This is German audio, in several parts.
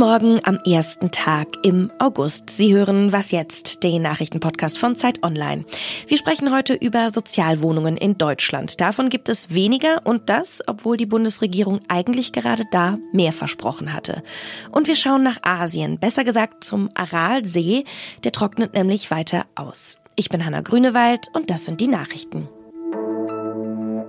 Morgen am ersten Tag im August. Sie hören Was jetzt, den Nachrichtenpodcast von Zeit Online. Wir sprechen heute über Sozialwohnungen in Deutschland. Davon gibt es weniger und das, obwohl die Bundesregierung eigentlich gerade da mehr versprochen hatte. Und wir schauen nach Asien, besser gesagt zum Aralsee. Der trocknet nämlich weiter aus. Ich bin Hanna Grünewald und das sind die Nachrichten.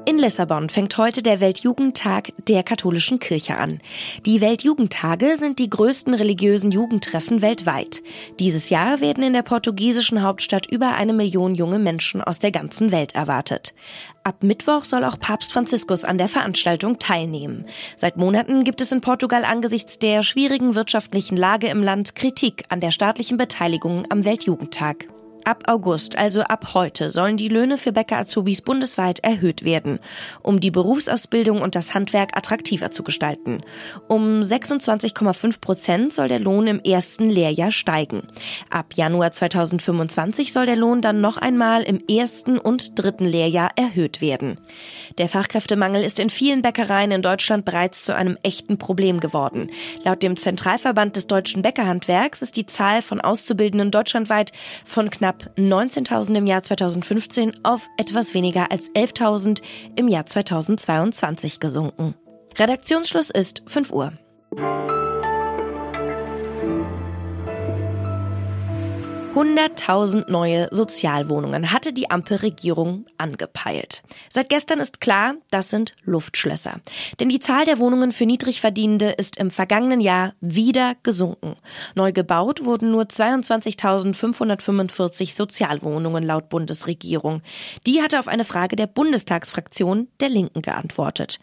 In Lissabon fängt heute der Weltjugendtag der katholischen Kirche an. Die Weltjugendtage sind die größten religiösen Jugendtreffen weltweit. Dieses Jahr werden in der portugiesischen Hauptstadt über eine Million junge Menschen aus der ganzen Welt erwartet. Ab Mittwoch soll auch Papst Franziskus an der Veranstaltung teilnehmen. Seit Monaten gibt es in Portugal angesichts der schwierigen wirtschaftlichen Lage im Land Kritik an der staatlichen Beteiligung am Weltjugendtag. Ab August, also ab heute, sollen die Löhne für Bäcker-Azubis bundesweit erhöht werden, um die Berufsausbildung und das Handwerk attraktiver zu gestalten. Um 26,5 Prozent soll der Lohn im ersten Lehrjahr steigen. Ab Januar 2025 soll der Lohn dann noch einmal im ersten und dritten Lehrjahr erhöht werden. Der Fachkräftemangel ist in vielen Bäckereien in Deutschland bereits zu einem echten Problem geworden. Laut dem Zentralverband des deutschen Bäckerhandwerks ist die Zahl von Auszubildenden deutschlandweit von knapp knapp 19.000 im Jahr 2015 auf etwas weniger als 11.000 im Jahr 2022 gesunken. Redaktionsschluss ist 5 Uhr. 100.000 neue Sozialwohnungen hatte die Ampelregierung angepeilt. Seit gestern ist klar, das sind Luftschlösser. Denn die Zahl der Wohnungen für Niedrigverdienende ist im vergangenen Jahr wieder gesunken. Neu gebaut wurden nur 22.545 Sozialwohnungen laut Bundesregierung. Die hatte auf eine Frage der Bundestagsfraktion der Linken geantwortet.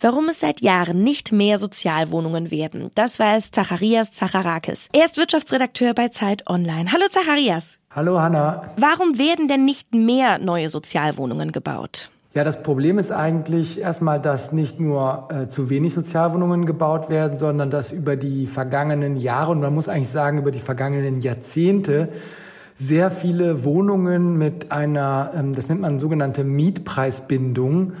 Warum es seit Jahren nicht mehr Sozialwohnungen werden, das weiß Zacharias Zacharakis. Er ist Wirtschaftsredakteur bei Zeit Online. Hallo Zacharias. Zacharias. Hallo Hanna. Warum werden denn nicht mehr neue Sozialwohnungen gebaut? Ja, das Problem ist eigentlich erstmal, dass nicht nur äh, zu wenig Sozialwohnungen gebaut werden, sondern dass über die vergangenen Jahre und man muss eigentlich sagen über die vergangenen Jahrzehnte sehr viele Wohnungen mit einer, ähm, das nennt man sogenannte Mietpreisbindung,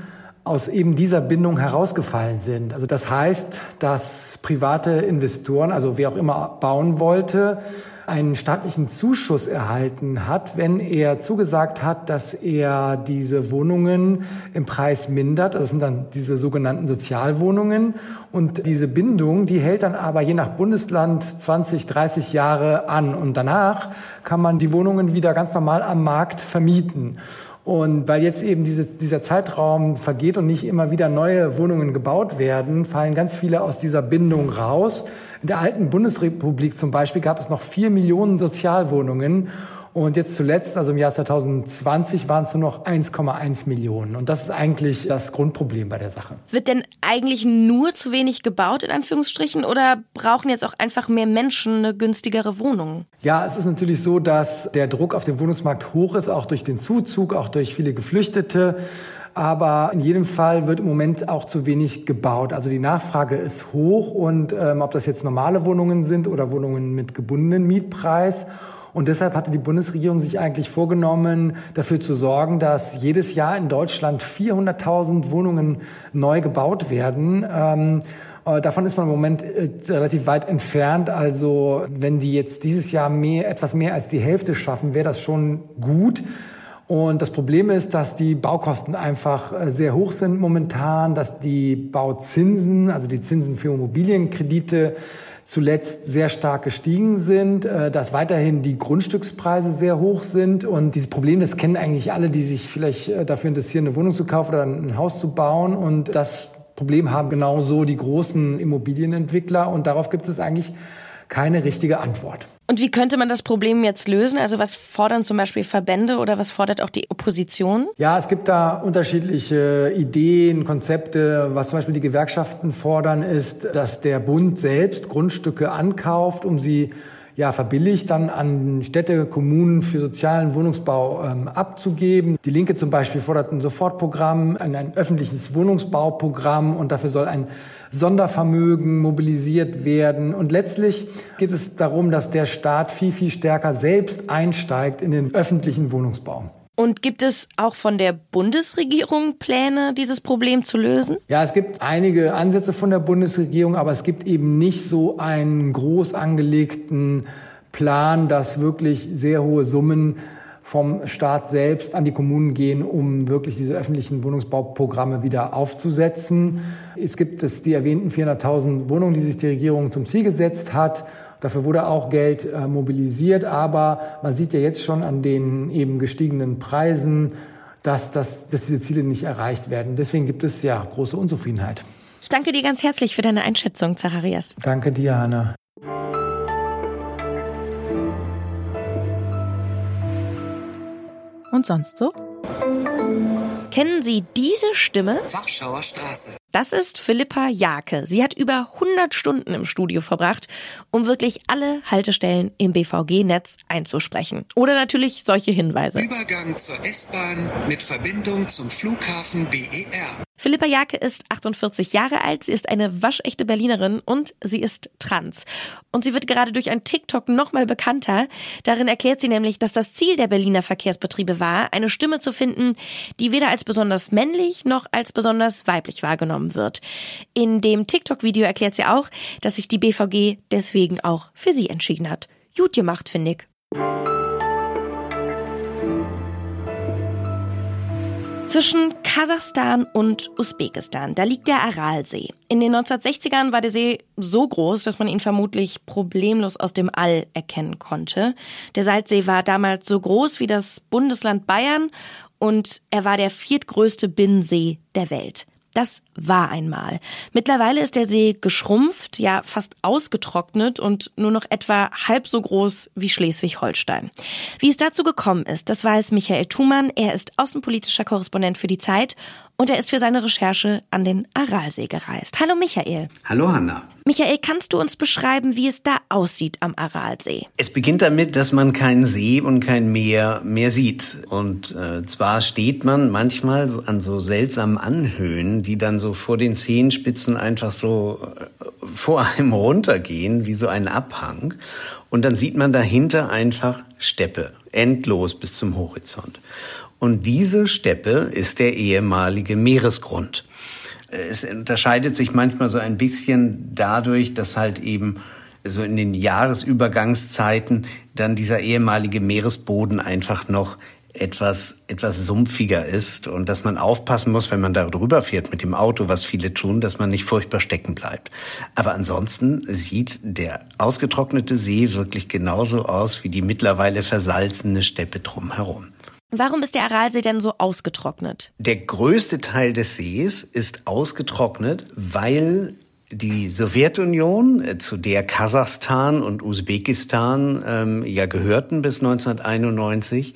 aus eben dieser Bindung herausgefallen sind. Also das heißt, dass private Investoren, also wer auch immer bauen wollte, einen staatlichen Zuschuss erhalten hat, wenn er zugesagt hat, dass er diese Wohnungen im Preis mindert. Das sind dann diese sogenannten Sozialwohnungen. Und diese Bindung, die hält dann aber je nach Bundesland 20, 30 Jahre an. Und danach kann man die Wohnungen wieder ganz normal am Markt vermieten. Und weil jetzt eben diese, dieser Zeitraum vergeht und nicht immer wieder neue Wohnungen gebaut werden, fallen ganz viele aus dieser Bindung raus. In der alten Bundesrepublik zum Beispiel gab es noch vier Millionen Sozialwohnungen. Und jetzt zuletzt, also im Jahr 2020, waren es nur noch 1,1 Millionen. Und das ist eigentlich das Grundproblem bei der Sache. Wird denn eigentlich nur zu wenig gebaut, in Anführungsstrichen, oder brauchen jetzt auch einfach mehr Menschen eine günstigere Wohnung? Ja, es ist natürlich so, dass der Druck auf dem Wohnungsmarkt hoch ist, auch durch den Zuzug, auch durch viele Geflüchtete. Aber in jedem Fall wird im Moment auch zu wenig gebaut. Also die Nachfrage ist hoch und ähm, ob das jetzt normale Wohnungen sind oder Wohnungen mit gebundenen Mietpreis. Und deshalb hatte die Bundesregierung sich eigentlich vorgenommen, dafür zu sorgen, dass jedes Jahr in Deutschland 400.000 Wohnungen neu gebaut werden. Ähm, äh, Davon ist man im Moment äh, relativ weit entfernt. Also wenn die jetzt dieses Jahr mehr, etwas mehr als die Hälfte schaffen, wäre das schon gut. Und das Problem ist, dass die Baukosten einfach äh, sehr hoch sind momentan, dass die Bauzinsen, also die Zinsen für Immobilienkredite, zuletzt sehr stark gestiegen sind, äh, dass weiterhin die Grundstückspreise sehr hoch sind. Und dieses Problem, das kennen eigentlich alle, die sich vielleicht äh, dafür interessieren, eine Wohnung zu kaufen oder ein Haus zu bauen. Und das Problem haben genauso die großen Immobilienentwickler. Und darauf gibt es eigentlich keine richtige Antwort. Und wie könnte man das Problem jetzt lösen? Also was fordern zum Beispiel Verbände oder was fordert auch die Opposition? Ja, es gibt da unterschiedliche Ideen, Konzepte. Was zum Beispiel die Gewerkschaften fordern, ist, dass der Bund selbst Grundstücke ankauft, um sie ja, verbilligt dann an Städte, Kommunen für sozialen Wohnungsbau ähm, abzugeben. Die Linke zum Beispiel fordert ein Sofortprogramm, ein, ein öffentliches Wohnungsbauprogramm und dafür soll ein Sondervermögen mobilisiert werden. Und letztlich geht es darum, dass der Staat viel, viel stärker selbst einsteigt in den öffentlichen Wohnungsbau. Und gibt es auch von der Bundesregierung Pläne, dieses Problem zu lösen? Ja, es gibt einige Ansätze von der Bundesregierung, aber es gibt eben nicht so einen groß angelegten Plan, dass wirklich sehr hohe Summen vom Staat selbst an die Kommunen gehen, um wirklich diese öffentlichen Wohnungsbauprogramme wieder aufzusetzen. Es gibt es die erwähnten 400.000 Wohnungen, die sich die Regierung zum Ziel gesetzt hat. Dafür wurde auch Geld äh, mobilisiert, aber man sieht ja jetzt schon an den eben gestiegenen Preisen, dass, dass, dass diese Ziele nicht erreicht werden. Deswegen gibt es ja große Unzufriedenheit. Ich danke dir ganz herzlich für deine Einschätzung, Zacharias. Danke dir, Hanna. Und sonst so? Kennen Sie diese Stimme? Warschauer Straße. Das ist Philippa Jake. Sie hat über 100 Stunden im Studio verbracht, um wirklich alle Haltestellen im BVG-Netz einzusprechen. Oder natürlich solche Hinweise. Übergang zur S-Bahn mit Verbindung zum Flughafen BER. Philippa Jake ist 48 Jahre alt, sie ist eine waschechte Berlinerin und sie ist trans. Und sie wird gerade durch ein TikTok nochmal bekannter. Darin erklärt sie nämlich, dass das Ziel der Berliner Verkehrsbetriebe war, eine Stimme zu finden, die weder als besonders männlich noch als besonders weiblich wahrgenommen wird. In dem TikTok-Video erklärt sie auch, dass sich die BVG deswegen auch für sie entschieden hat. Gut gemacht, finde ich. Zwischen Kasachstan und Usbekistan, da liegt der Aralsee. In den 1960ern war der See so groß, dass man ihn vermutlich problemlos aus dem All erkennen konnte. Der Salzsee war damals so groß wie das Bundesland Bayern und er war der viertgrößte Binnensee der Welt. Das war einmal. Mittlerweile ist der See geschrumpft, ja fast ausgetrocknet und nur noch etwa halb so groß wie Schleswig-Holstein. Wie es dazu gekommen ist, das weiß Michael Thumann. Er ist außenpolitischer Korrespondent für die Zeit und er ist für seine Recherche an den Aralsee gereist. Hallo Michael. Hallo Hanna. Michael, kannst du uns beschreiben, wie es da aussieht am Aralsee? Es beginnt damit, dass man keinen See und kein Meer mehr sieht. Und äh, zwar steht man manchmal an so seltsamen Anhöhen, die dann so vor den Zehenspitzen einfach so äh, vor einem runtergehen, wie so ein Abhang. Und dann sieht man dahinter einfach Steppe, endlos bis zum Horizont. Und diese Steppe ist der ehemalige Meeresgrund. Es unterscheidet sich manchmal so ein bisschen dadurch, dass halt eben so in den Jahresübergangszeiten dann dieser ehemalige Meeresboden einfach noch etwas, etwas sumpfiger ist und dass man aufpassen muss, wenn man da drüber fährt mit dem Auto, was viele tun, dass man nicht furchtbar stecken bleibt. Aber ansonsten sieht der ausgetrocknete See wirklich genauso aus wie die mittlerweile versalzene Steppe drumherum. Warum ist der Aralsee denn so ausgetrocknet? Der größte Teil des Sees ist ausgetrocknet, weil die Sowjetunion, äh, zu der Kasachstan und Usbekistan ähm, ja gehörten bis 1991,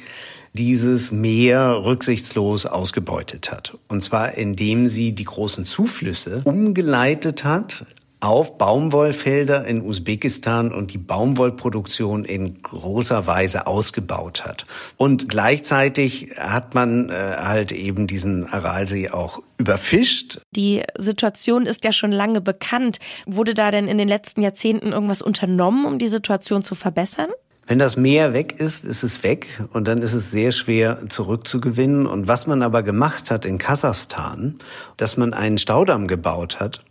dieses Meer rücksichtslos ausgebeutet hat. Und zwar indem sie die großen Zuflüsse umgeleitet hat auf Baumwollfelder in Usbekistan und die Baumwollproduktion in großer Weise ausgebaut hat. Und gleichzeitig hat man äh, halt eben diesen Aralsee auch überfischt. Die Situation ist ja schon lange bekannt. Wurde da denn in den letzten Jahrzehnten irgendwas unternommen, um die Situation zu verbessern? Wenn das Meer weg ist, ist es weg und dann ist es sehr schwer zurückzugewinnen. Und was man aber gemacht hat in Kasachstan, dass man einen Staudamm gebaut hat,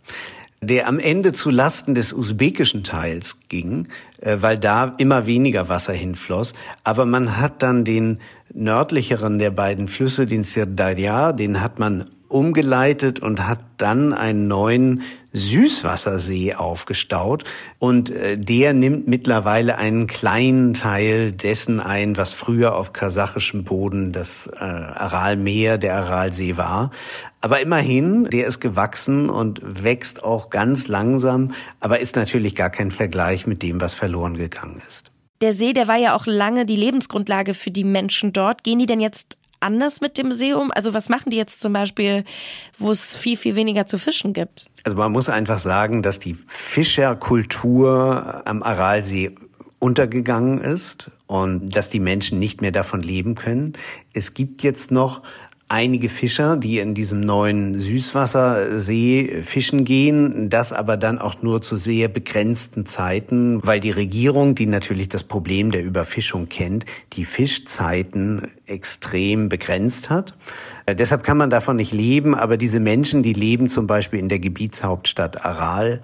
der am Ende zu Lasten des usbekischen Teils ging, äh, weil da immer weniger Wasser hinfloss. Aber man hat dann den nördlicheren der beiden Flüsse, den Sirdarya, den hat man umgeleitet und hat dann einen neuen Süßwassersee aufgestaut und äh, der nimmt mittlerweile einen kleinen Teil dessen ein, was früher auf kasachischem Boden das äh, Aralmeer, der Aralsee war. Aber immerhin, der ist gewachsen und wächst auch ganz langsam, aber ist natürlich gar kein Vergleich mit dem, was verloren gegangen ist. Der See, der war ja auch lange die Lebensgrundlage für die Menschen dort. Gehen die denn jetzt anders mit dem See um? Also was machen die jetzt zum Beispiel, wo es viel, viel weniger zu fischen gibt? Also man muss einfach sagen, dass die Fischerkultur am Aralsee untergegangen ist und dass die Menschen nicht mehr davon leben können. Es gibt jetzt noch einige Fischer, die in diesem neuen Süßwassersee fischen gehen, das aber dann auch nur zu sehr begrenzten Zeiten, weil die Regierung, die natürlich das Problem der Überfischung kennt, die Fischzeiten extrem begrenzt hat. Äh, deshalb kann man davon nicht leben, aber diese Menschen, die leben zum Beispiel in der Gebietshauptstadt Aral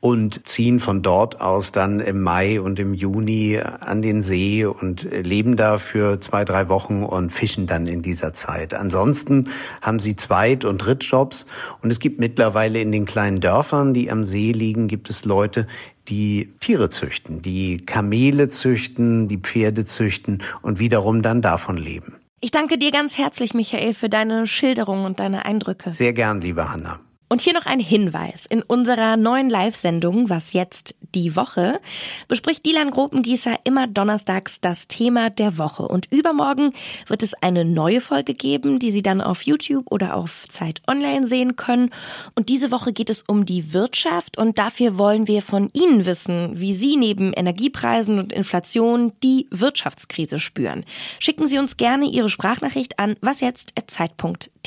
und ziehen von dort aus dann im Mai und im Juni an den See und leben da für zwei, drei Wochen und fischen dann in dieser Zeit. Ansonsten haben sie Zweit- und Drittjobs und es gibt mittlerweile in den kleinen Dörfern, die am See liegen, gibt es Leute, die Tiere züchten, die Kamele züchten, die Pferde züchten und wiederum dann davon leben. Ich danke dir ganz herzlich, Michael, für deine Schilderung und deine Eindrücke. Sehr gern, liebe Hanna. Und hier noch ein Hinweis. In unserer neuen Live-Sendung, was jetzt die Woche, bespricht Dilan Gropengießer immer donnerstags das Thema der Woche. Und übermorgen wird es eine neue Folge geben, die Sie dann auf YouTube oder auf Zeit Online sehen können. Und diese Woche geht es um die Wirtschaft und dafür wollen wir von Ihnen wissen, wie Sie neben Energiepreisen und Inflation die Wirtschaftskrise spüren. Schicken Sie uns gerne Ihre Sprachnachricht an wasjetzt.zeit.de.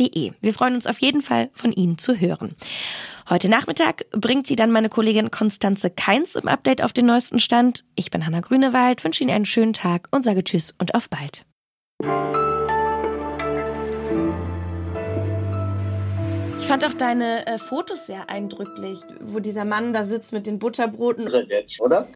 Wir freuen uns auf jeden Fall von Ihnen zu hören. Heute Nachmittag bringt sie dann meine Kollegin Konstanze Keins im Update auf den neuesten Stand. Ich bin Hanna Grünewald, wünsche Ihnen einen schönen Tag und sage Tschüss und auf bald. Ich fand auch deine äh, Fotos sehr eindrücklich, wo dieser Mann da sitzt mit den Butterbroten. Oder?